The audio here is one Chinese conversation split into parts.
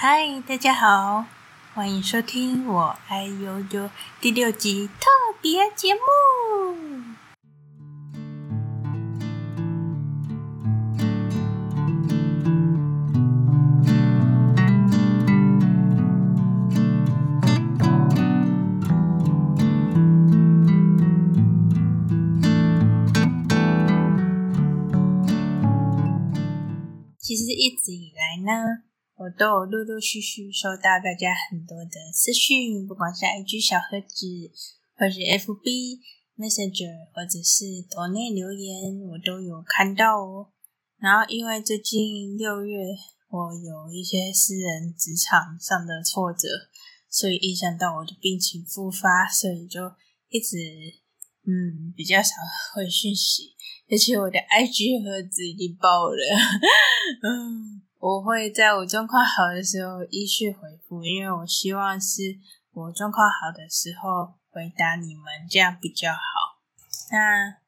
嗨，大家好，欢迎收听我爱悠悠第六集特别节目。其实一直以来呢。我都有陆陆续续收到大家很多的私讯，不管是 IG 小盒子，或是 FB Messenger，或者是抖内留言，我都有看到哦。然后因为最近六月我有一些私人职场上的挫折，所以影响到我的病情复发，所以就一直嗯比较少回讯息，而且我的 IG 盒子已经爆了，嗯。我会在我状况好的时候依序回复，因为我希望是我状况好的时候回答你们，这样比较好。那，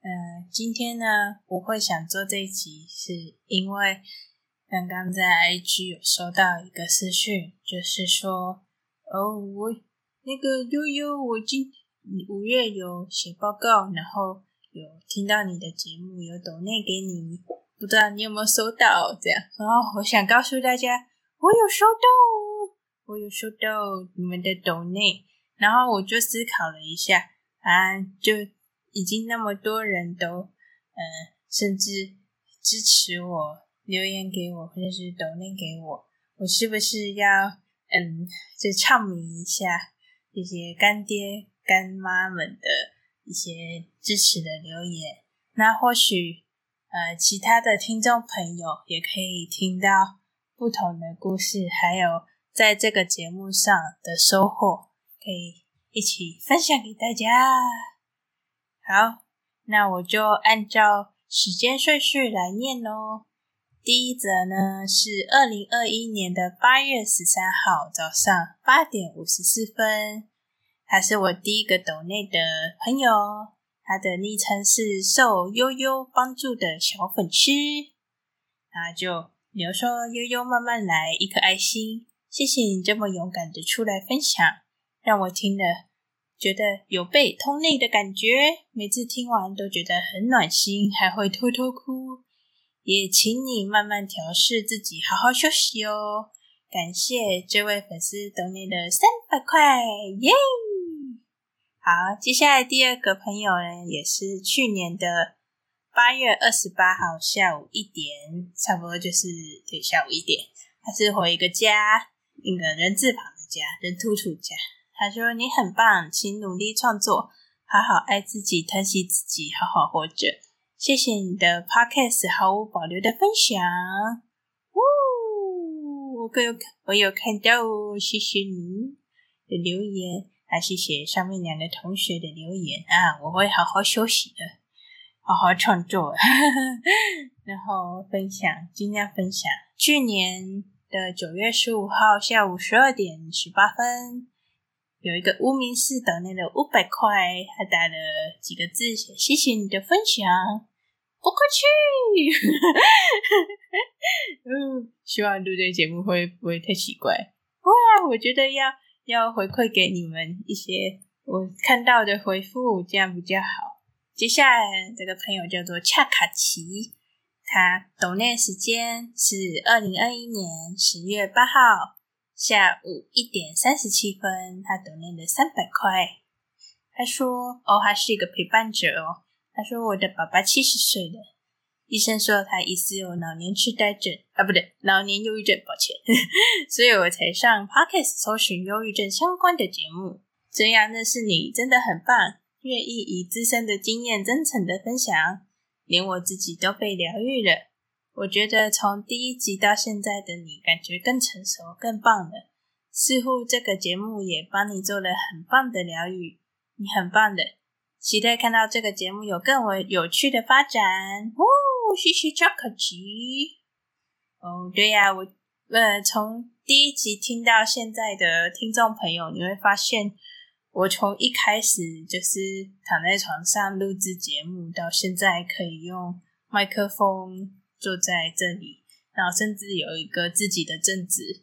呃，今天呢，我会想做这一集，是因为刚刚在 IG 有收到一个私讯，就是说，哦，我那个悠悠，我今五月有写报告，然后有听到你的节目，有抖内给你。不知道你有没有收到这样，然后我想告诉大家，我有收到，我有收到你们的抖内，然后我就思考了一下，啊，就已经那么多人都，呃，甚至支持我，留言给我，或者是抖内给我，我是不是要，嗯，就唱名一下这些干爹干妈们的一些支持的留言？那或许。呃，其他的听众朋友也可以听到不同的故事，还有在这个节目上的收获，可以一起分享给大家。好，那我就按照时间顺序来念喽。第一则呢是二零二一年的八月十三号早上八点五十四分，他是我第一个抖内的朋友。他的昵称是受悠悠帮助的小粉丝，他就留说悠悠慢慢来，一颗爱心，谢谢你这么勇敢的出来分享，让我听了觉得有被通内的感觉，每次听完都觉得很暖心，还会偷偷哭。也请你慢慢调试自己，好好休息哦。感谢这位粉丝等你的三百块，耶！好，接下来第二个朋友呢，也是去年的八月二十八号下午一点，差不多就是对下午一点，他是回一个家，一个人字旁的家，人突突家。他说：“你很棒，请努力创作，好好爱自己，疼惜自己，好好活着。谢谢你的 Podcast 毫无保留的分享。”呜，我有我有看到哦，谢谢你的留言。还谢谢上面两个同学的留言啊！我会好好休息的，好好创作，然后分享，尽量分享。去年的九月十五号下午十二点十八分，有一个无名氏抖内的五百块，他打了几个字，谢谢你的分享，不客气。嗯，希望录这个节目会不会太奇怪？哇，我觉得要。要回馈给你们一些我看到的回复，这样比较好。接下来这个朋友叫做恰卡奇，他抖内时间是二零二一年十月八号下午一点三十七分，他抖内的三百块。他说：“哦，他是一个陪伴者哦。”他说：“我的爸爸七十岁了。”医生说他疑似有老年痴呆症啊，不对，老年忧郁症，抱歉，所以我才上 Podcast 搜寻忧郁症相关的节目。这样认识你真的很棒，愿意以自身的经验真诚的分享，连我自己都被疗愈了。我觉得从第一集到现在的你，感觉更成熟、更棒了。似乎这个节目也帮你做了很棒的疗愈，你很棒的。期待看到这个节目有更为有趣的发展。谢谢超可吉哦，对呀、我呃从第一集听到现在的听众朋友，你会发现我从一开始就是躺在床上录制节目，到现在可以用麦克风坐在这里，然后甚至有一个自己的正职，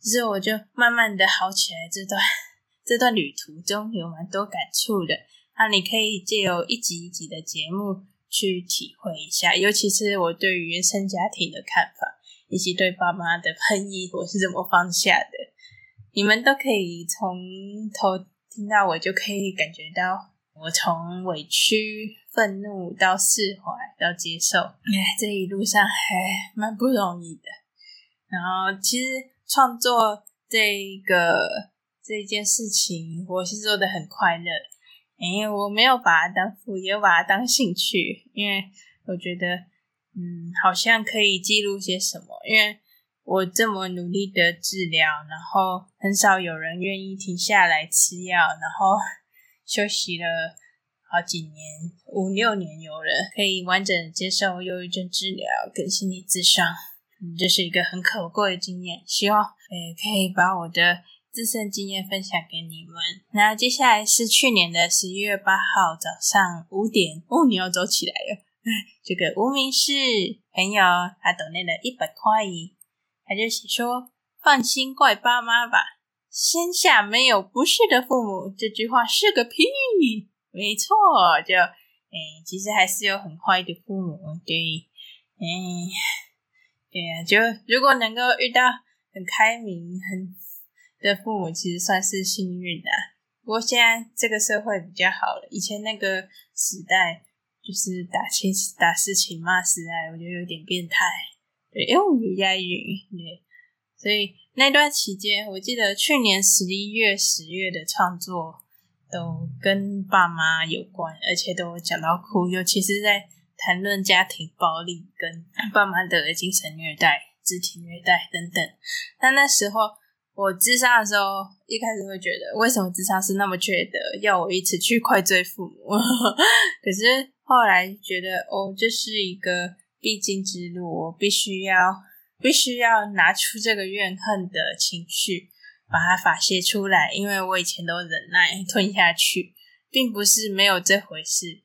其实我就慢慢的好起来。这段 这段旅途中有蛮多感触的，那你可以借由一集一集的节目去体会一下，尤其是我对于原生家庭的看法，以及对爸妈的恨意我是怎么放下的，你们都可以从头听到我，就可以感觉到我从委屈、愤怒到释怀到接受，哎，这一路上还蛮不容易的。然后其实创作这个这一件事情，我是做的很快乐。因为我没有把它当副业，我把它当兴趣，因为我觉得，嗯，好像可以记录些什么。因为我这么努力的治疗，然后很少有人愿意停下来吃药，然后 休息了好几年，五六年，有人可以完整接受忧郁症治疗跟心理咨商，嗯，这是一个很可贵的经验。希望，诶，可以把我的。自身经验分享给你们。那接下来是去年的十一月八号早上五点，哦，你要走起来了。这个无名氏朋友他抖内了一百块，他就写说：“放心，怪爸妈吧，天下没有不是的父母。”这句话是个屁，没错，就诶，其实还是有很坏的父母，对，嗯，对啊，就如果能够遇到很开明、很。的父母其实算是幸运的，不过现在这个社会比较好了。以前那个时代就是打亲打事情骂是爱，我觉得有点变态。对，因为我有押韵，对，所以那段期间，我记得去年十一月、十月的创作都跟爸妈有关，而且都讲到哭，尤其是在谈论家庭暴力跟爸妈的精神虐待、肢体虐待等等。但那时候。我咨商的时候，一开始会觉得，为什么咨商是那么缺德，要我一直去怪罪父母？可是后来觉得，哦，这是一个必经之路，我必须要，必须要拿出这个怨恨的情绪，把它发泄出来。因为我以前都忍耐吞下去，并不是没有这回事，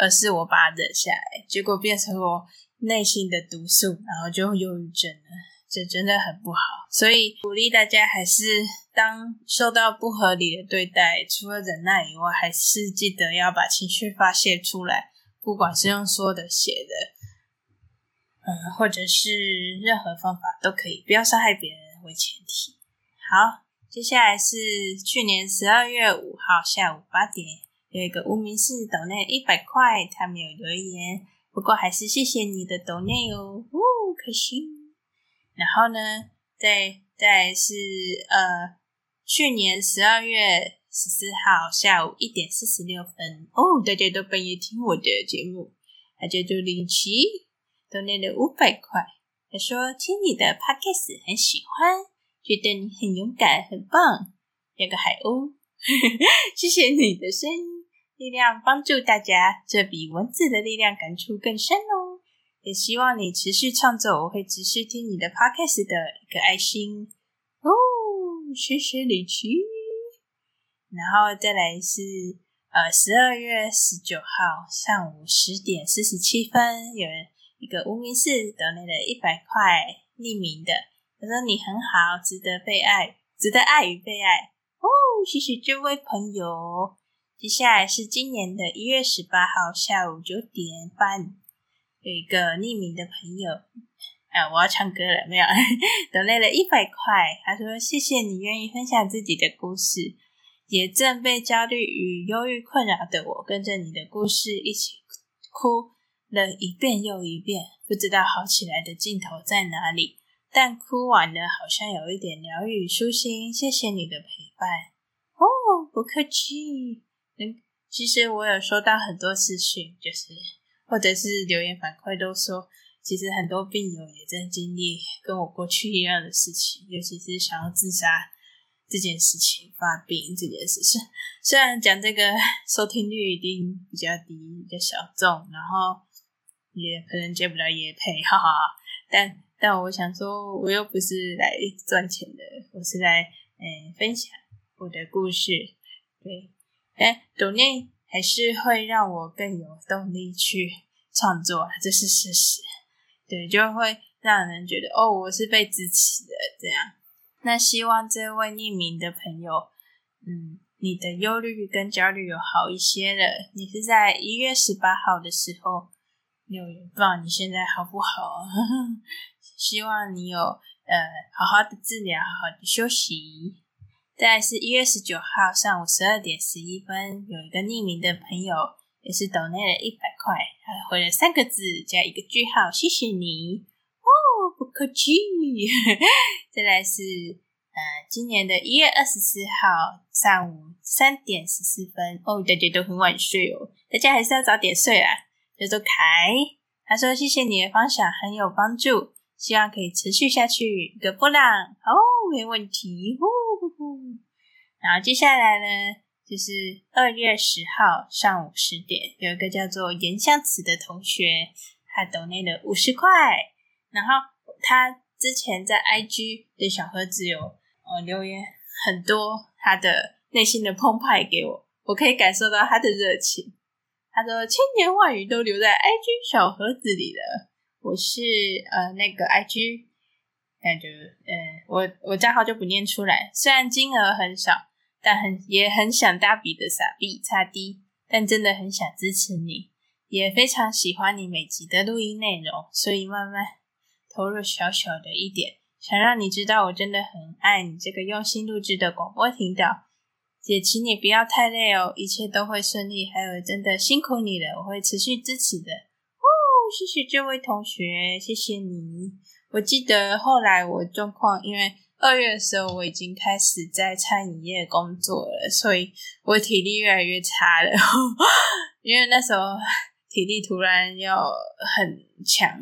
而是我把它忍下来，结果变成我内心的毒素，然后就忧郁症了。这真的很不好，所以鼓励大家还是当受到不合理的对待，除了忍耐以外，还是记得要把情绪发泄出来，不管是用说的、写的，嗯，或者是任何方法都可以，不要伤害别人为前提。好，接下来是去年十二月五号下午八点，有一个无名氏抖内一百块，他没有留言，不过还是谢谢你的抖内哦，哦，开心。然后呢，再再是呃，去年十二月十四号下午一点四十六分哦，大家都半夜听我的节目，他叫做林奇，都念了五百块。他说听你的 podcast 很喜欢，觉得你很勇敢，很棒，两个海鸥，谢谢你的声音，力量帮助大家，这比文字的力量感触更深哦。也希望你持续创作，我会持续听你的 podcast 的一个爱心哦，谢谢李琦。然后再来是呃十二月十九号上午十点四十七分，有一个无名氏抖内的一百块匿名的，他说你很好，值得被爱，值得爱与被爱哦，谢谢这位朋友。接下来是今年的一月十八号下午九点半。有一个匿名的朋友，啊，我要唱歌了，没有？得累了一百块，他说：“谢谢你愿意分享自己的故事，也正被焦虑与忧郁困扰的我，跟着你的故事一起哭了一遍又一遍，不知道好起来的尽头在哪里。但哭完了，好像有一点疗愈舒心。谢谢你的陪伴。哦，不客气。嗯，其实我有收到很多私讯，就是。”或者是留言反馈都说，其实很多病友也在经历跟我过去一样的事情，尤其是想要自杀这件事情，发病这件事情。虽然讲这个收听率一定比较低，比较小众，然后也可能接不到业配，哈哈。但但我想说，我又不是来赚钱的，我是来嗯分享我的故事。对，哎，抖内。还是会让我更有动力去创作，这是事实。对，就会让人觉得哦，我是被支持的这样。那希望这位匿名的朋友，嗯，你的忧虑跟焦虑有好一些了。你是在一月十八号的时候留言，不知道你现在好不好？希望你有呃好好的治疗，好好的休息。再来是一月十九号上午十二点十一分，有一个匿名的朋友也是抖内了一百块，他回了三个字加一个句号，谢谢你哦，不客气。再来是呃今年的一月二十四号上午三点十四分，哦，大家都很晚睡哦，大家还是要早点睡啊。叫做凯，他说谢谢你的分享很有帮助，希望可以持续下去一个波浪，哦，没问题，哦。然后接下来呢，就是二月十号上午十点，有一个叫做颜相慈的同学，他抖内了五十块。然后他之前在 IG 的小盒子有呃留言很多，他的内心的澎湃给我，我可以感受到他的热情。他说千言万语都留在 IG 小盒子里了。我是呃那个 IG，那就嗯、我我账号就不念出来，虽然金额很少。但很也很想大笔的撒币擦低，但真的很想支持你，也非常喜欢你每集的录音内容，所以慢慢投入小小的一点，想让你知道我真的很爱你这个用心录制的广播频道。也请你不要太累哦，一切都会顺利。还有真的辛苦你了，我会持续支持的。哦，谢谢这位同学，谢谢你。我记得后来我状况因为。二月的时候，我已经开始在餐饮业工作了，所以我体力越来越差了。因为那时候体力突然要很强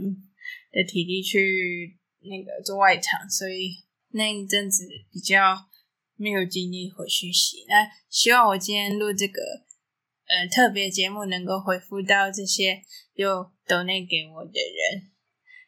的体力去那个做外场，所以那一阵子比较没有精力回去洗。那希望我今天录这个呃特别节目，能够回复到这些有抖内给我的人。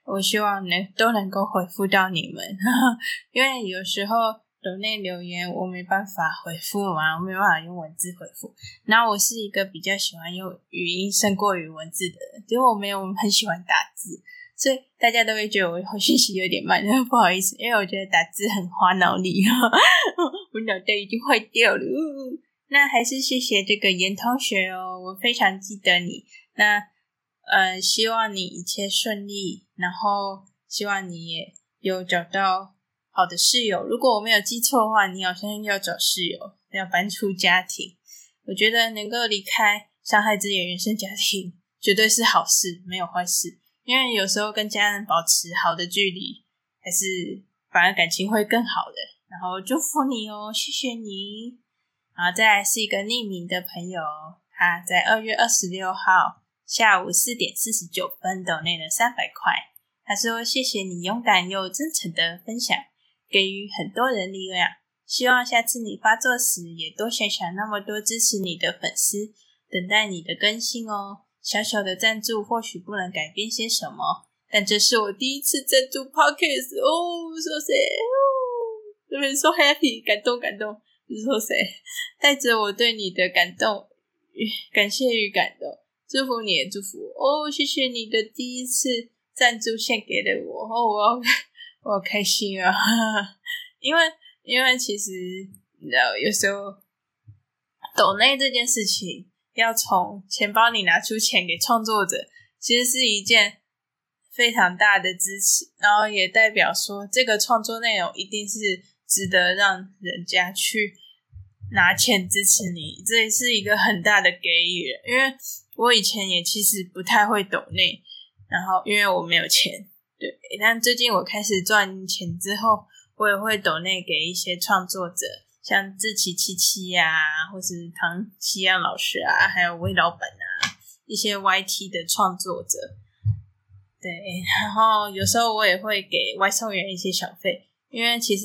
我希望能都能够回复到你们，呵呵，因为有时候抖内留言我没办法回复嘛，我没办法用文字回复。然后我是一个比较喜欢用语音胜过于文字的人，因为我没有很喜欢打字，所以大家都会觉得我回信息有点慢，不好意思，因为我觉得打字很花脑力，我脑袋已经坏掉了。那还是谢谢这个严同学哦，我非常记得你。那。呃，希望你一切顺利，然后希望你也有找到好的室友。如果我没有记错的话，你好像要找室友，要搬出家庭。我觉得能够离开伤害自己的原生家庭，绝对是好事，没有坏事。因为有时候跟家人保持好的距离，还是反而感情会更好的。然后祝福你哦，谢谢你。然后再来是一个匿名的朋友，他在二月二十六号。下午四点四十九分，抖内了三百块。他说：“谢谢你勇敢又真诚的分享，给予很多人力量。希望下次你发作时，也多想想那么多支持你的粉丝，等待你的更新哦。小小的赞助或许不能改变些什么，但这是我第一次赞助 Podcast 哦，说谁哦，这边说 happy，感动感动，说谁带着我对你的感动与感谢与感动。”祝福你也祝福我哦！谢谢你的第一次赞助献给了我哦，我好 我好开心啊！因为因为其实你知道，有时候抖内这件事情要从钱包里拿出钱给创作者，其实是一件非常大的支持，然后也代表说这个创作内容一定是值得让人家去拿钱支持你，这也是一个很大的给予，因为。我以前也其实不太会抖内，然后因为我没有钱，对。但最近我开始赚钱之后，我也会抖内给一些创作者，像志奇七七呀，或是唐綺阳老师啊，还有魏老板啊，一些 YT 的创作者。对，然后有时候我也会给 外送员一些小费，因为其实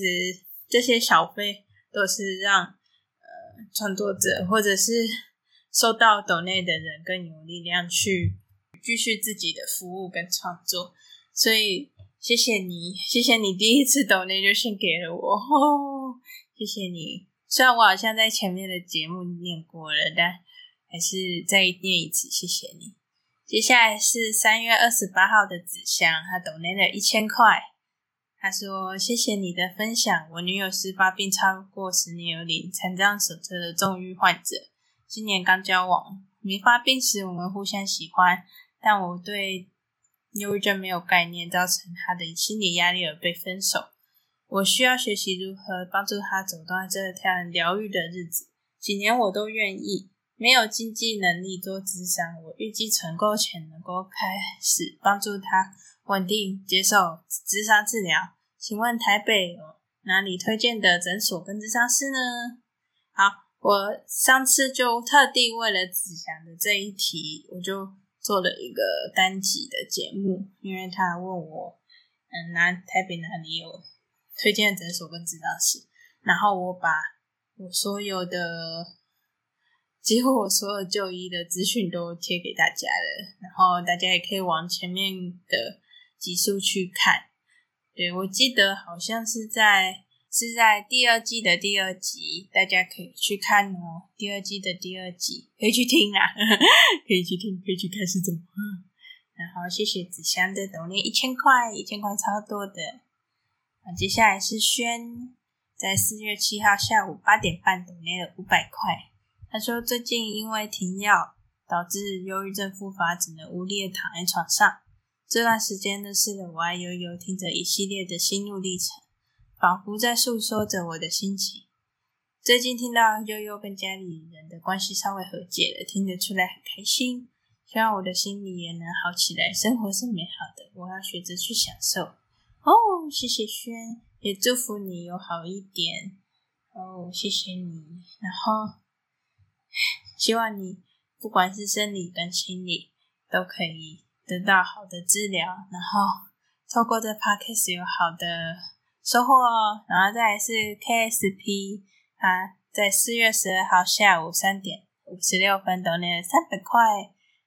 这些小费都是让呃创作者或者是。收到抖内的人更有力量去继续自己的服务跟创作，所以谢谢你，谢谢你第一次抖内就献给了我，哦，谢谢你。虽然我好像在前面的节目念过了，但还是再念一次，谢谢你。接下来是三月二十八号的纸箱，他抖内了一千块，他说：“谢谢你的分享，我女友是发病超过十年有领残障手册的重郁患者，今年刚交往，没发病时我们互相喜欢，但我对忧郁症没有概念，造成他的心理压力而被分手。我需要学习如何帮助他走到这段疗愈的日子，几年我都愿意。”没有经济能力做咨商，我预计存够钱能够开始帮助他稳定接受咨商治疗。请问台北有哪里推荐的诊所跟咨商师呢？好，我上次就特地为了子祥的这一题，我就做了一个单集的节目，因为他问我，嗯，哪台北哪里有推荐的诊所跟咨商师，然后我把我所有的。几乎我所有就医的资讯都贴给大家了，然后大家也可以往前面的集数去看。对，我记得好像是在是在第二季的第二集，大家可以去看哦。第二季的第二集可以去听啦，可以去听，可以去看是怎么。然后谢谢子香的抖内一千块，一千块超多的。接下来是轩，在四月七号下午八点半抖内了五百块。他说：“最近因为停药，导致忧郁症复发，只能无力的躺在床上。这段时间认识了我爱悠悠，听着一系列的心路历程，仿佛在诉说着我的心情。最近听到悠悠跟家里人的关系稍微和解了，听得出来很开心。希望我的心里也能好起来。生活是美好的，我要学着去享受。哦，谢谢轩，也祝福你有好一点。哦，谢谢你。然后。”希望你不管是生理跟心理都可以得到好的治疗，然后透过这 podcast 有好的收获哦。然后再来是 KSP，他在四月十二号下午三点五十六分抖内了三百块，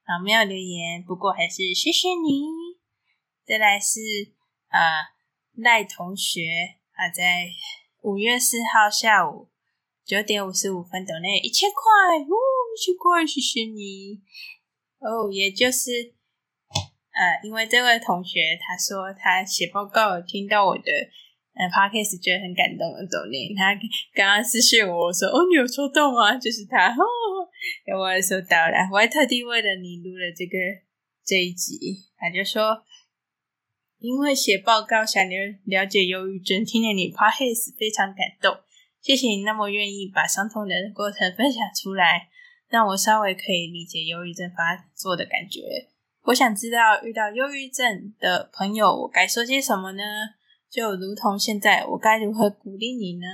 然后没有留言，不过还是谢谢你。再来是啊赖同学，他在五月四号下午。九点五十五分，等内一千块，哦，一千块，谢谢你。哦，也就是，呃，因为这位同学他说他写报告听到我的呃 podcast 觉得很感动的抖内，他刚刚私信我，说哦，你有抽到吗？就是他，哦，我也收到了，我还特地为了你录了这个这一集。他就说，因为写报告想了了解忧郁症，听了你 podcast 非常感动。谢谢你那么愿意把伤痛的过程分享出来，让我稍微可以理解忧郁症发作的感觉。我想知道遇到忧郁症的朋友，我该说些什么呢？就如同现在，我该如何鼓励你呢？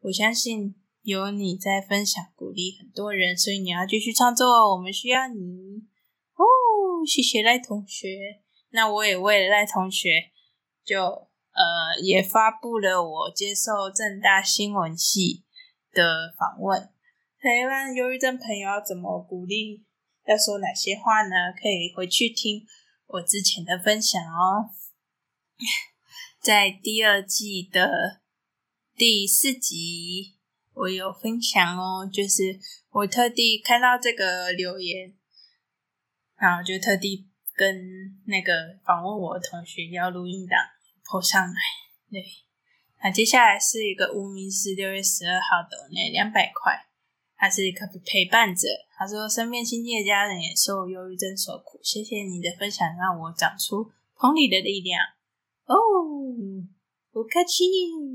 我相信有你在分享，鼓励很多人，所以你要继续创作，我们需要你哦。谢谢赖同学，那我也为了赖同学就。呃，也发布了我接受政大新闻系的访问。台湾忧郁症朋友要怎么鼓励？要说哪些话呢？可以回去听我之前的分享哦。在第二季的第四集，我有分享哦，就是我特地看到这个留言，然后就特地跟那个访问我的同学要录音档。泼上来，对，那接下来是一个无名氏六月十二号的那两百块，他是一个陪伴者。他说身边亲近的家人也受忧郁症所苦，谢谢你的分享，让我长出同理的力量。哦，不客气，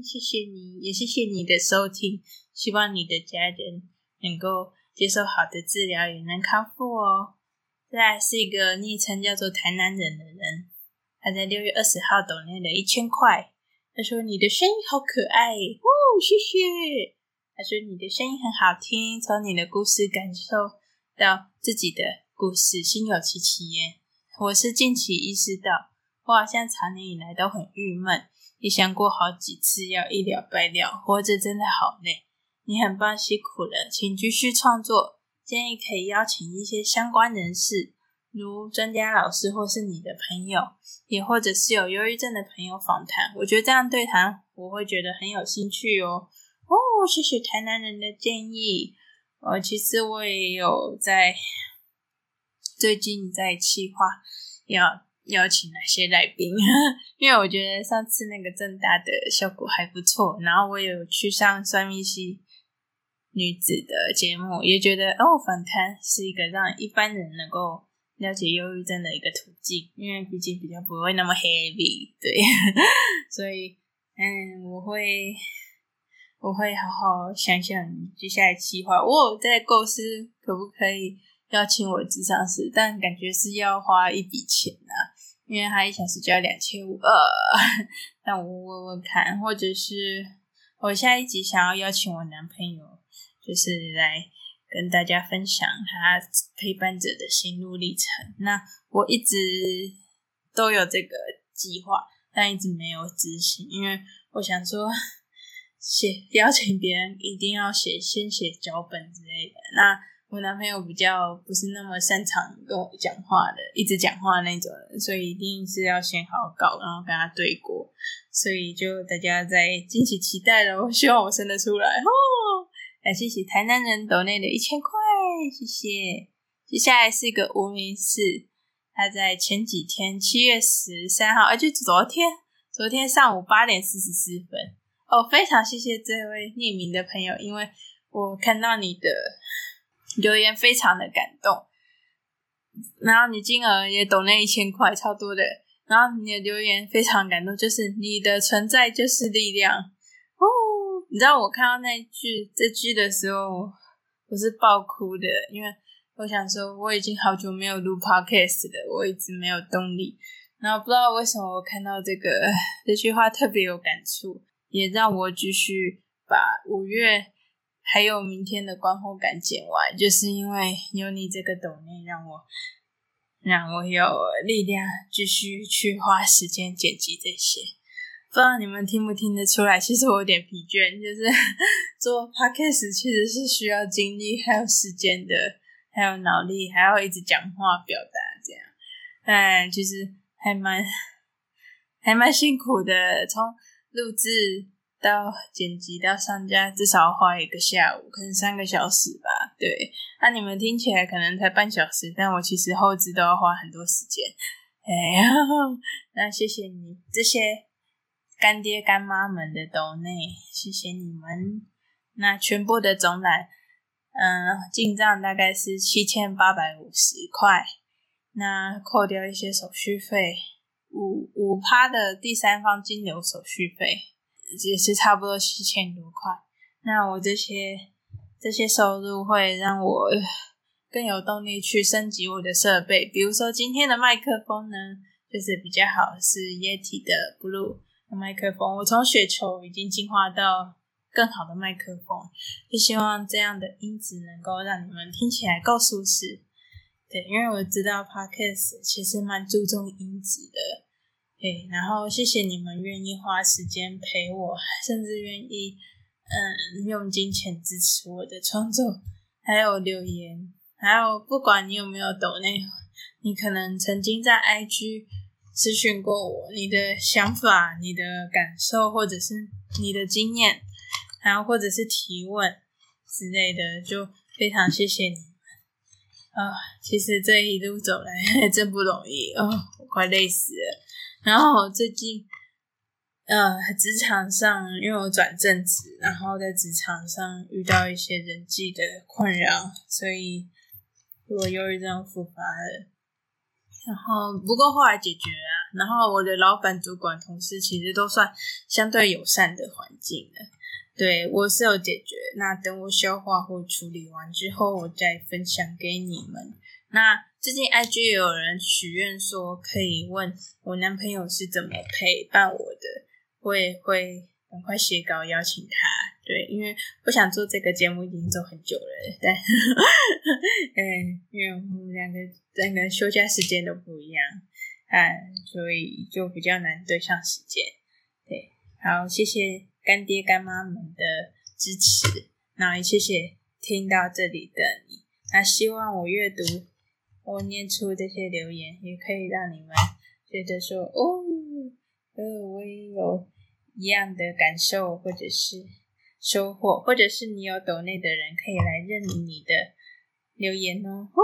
谢谢你，也谢谢你的收听。希望你的家人能够接受好的治疗，也能康复哦。再来是一个昵称叫做台南人的人。他在六月二十号抖内了一千块。他说：“你的声音好可爱哦，谢谢。”他说：“你的声音很好听，从你的故事感受到自己的故事，心有戚戚焉。我是近期意识到，我好像常年以来都很郁闷，也想过好几次要一了百了，活着真的好累。你很棒，辛苦了，请继续创作。建议可以邀请一些相关人士。”如专家老师，或是你的朋友，也或者是有忧郁症的朋友访谈，我觉得这样对谈我会觉得很有兴趣哦。哦，谢谢台南人的建议。呃，其实我也有在最近在计划要邀请哪些来宾，因为我觉得上次那个正大的效果还不错，然后我有去上算命系女子的节目，也觉得哦，访谈是一个让一般人能够了解忧郁症的一个途径，因为毕竟比较不会那么 heavy，对，所以嗯，我会我会好好想想接下来计划，我在构思可不可以。邀请我咨商师，但感觉是要花一笔钱啊，因为他一小时就要两千五。呃，但我问问看，或者是我下一集想要邀请我男朋友，就是来跟大家分享他陪伴者的心路历程。那我一直都有这个计划，但一直没有执行，因为我想说，写 邀请别人一定要写，先写脚本之类的。那我男朋友比较不是那么擅长跟我讲话的，一直讲话那种，所以一定是要先好搞，然后跟他对过，所以就大家在敬请期待了。我 希望我生得出来哦！来，谢谢台南人抖内的一千块，谢谢。接下来是一个无名氏，他在前几天七月十三号，而且昨天昨天上午八点四十四分哦，非常谢谢这位匿名的朋友，因为我看到你的。留言非常的感动，然后你金额也懂那一千块，超多的。然后你的留言非常感动，就是你的存在就是力量哦。你知道我看到那句这句的时候，我是爆哭的，因为我想说我已经好久没有录 podcast 了，我一直没有动力。然后不知道为什么我看到这个这句话特别有感触，也让我继续把五月。还有明天的观后感剪完，就是因为有你这个抖内，让我让我有力量继续去花时间剪辑这些。不知道你们听不听得出来？其实我有点疲倦，就是 做 podcast 其实是需要精力，还有时间的，还有脑力，还要一直讲话表达这样。嗯，其实还蛮还蛮辛苦的，从录制。到剪辑到上架，至少花一个下午，可能三个小时吧。对，那、你们听起来可能才半小时，但我其实后置都要花很多时间。哎呀，那谢谢你这些干爹干妈们的抖内，谢谢你们。那全部的总览，嗯，进账大概是七千八百五十块，那扣掉一些手续费，五五趴的第三方金流手续费。也是差不多七千多块，那我这些这些收入会让我更有动力去升级我的设备，比如说今天的麦克风呢，就是比较好，是 Yeti 的 Blue 麦克风，我从雪球已经进化到更好的麦克风，就希望这样的音质能够让你们听起来够舒适。对，因为我知道 Podcast 其实蛮注重音质的。对，然后谢谢你们愿意花时间陪我，甚至愿意嗯用金钱支持我的创作，还有留言，还有不管你有没有抖内，你可能曾经在 IG 咨询过我，你的想法、你的感受，或者是你的经验，还有或者是提问之类的，就非常谢谢你们啊！其实这一路走来 真不容易哦，我快累死了。然后最近，呃，职场上因为我转正职，然后在职场上遇到一些人际的困扰，所以我忧郁症复发了。然后不过后来解决了，然后我的老板、主管、同事其实都算相对友善的环境的。对，我是有解决，那等我消化或处理完之后，我再分享给你们。那。最近 IG 也有人许愿说可以问我男朋友是怎么陪伴我的，我也会赶快写稿邀请他。对，因为我想做这个节目已经做很久了，但 嗯，因为我们两个两个休假时间都不一样，嗯，所以就比较难对上时间。对，好，谢谢干爹干妈们的支持，那也谢谢听到这里的你。那希望我阅读。我念出这些留言，也可以让你们觉得说，哦，呃，我也有一样的感受，或者是收获，或者是你有抖内的人可以来认你的留言哦。哦，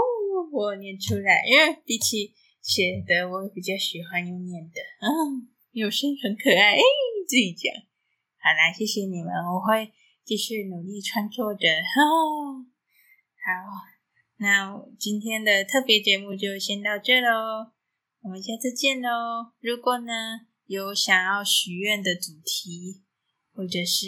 我念出来，因为比起写的我比较喜欢用念的，嗯，有声很可爱，哎，自己讲。好啦，谢谢你们，我会继续努力创作的。哦，好，那今天的特别节目就先到这喽，我们下次见喽。如果呢有想要许愿的主题，或者是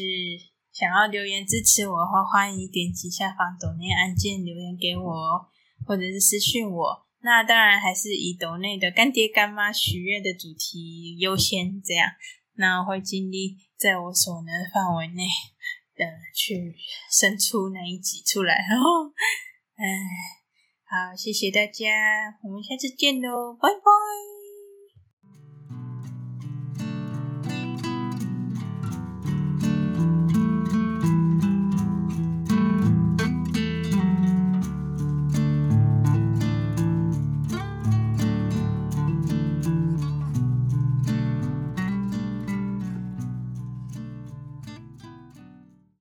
想要留言支持我的话，欢迎点击下方抖内按键留言给我，或者是私讯我。那当然还是以抖内的干爹干妈许愿的主题优先，这样。那我会尽力在我所能范围内，的，去生出那一集出来。然后，哎，好，谢谢大家，我们下次见喽，拜拜。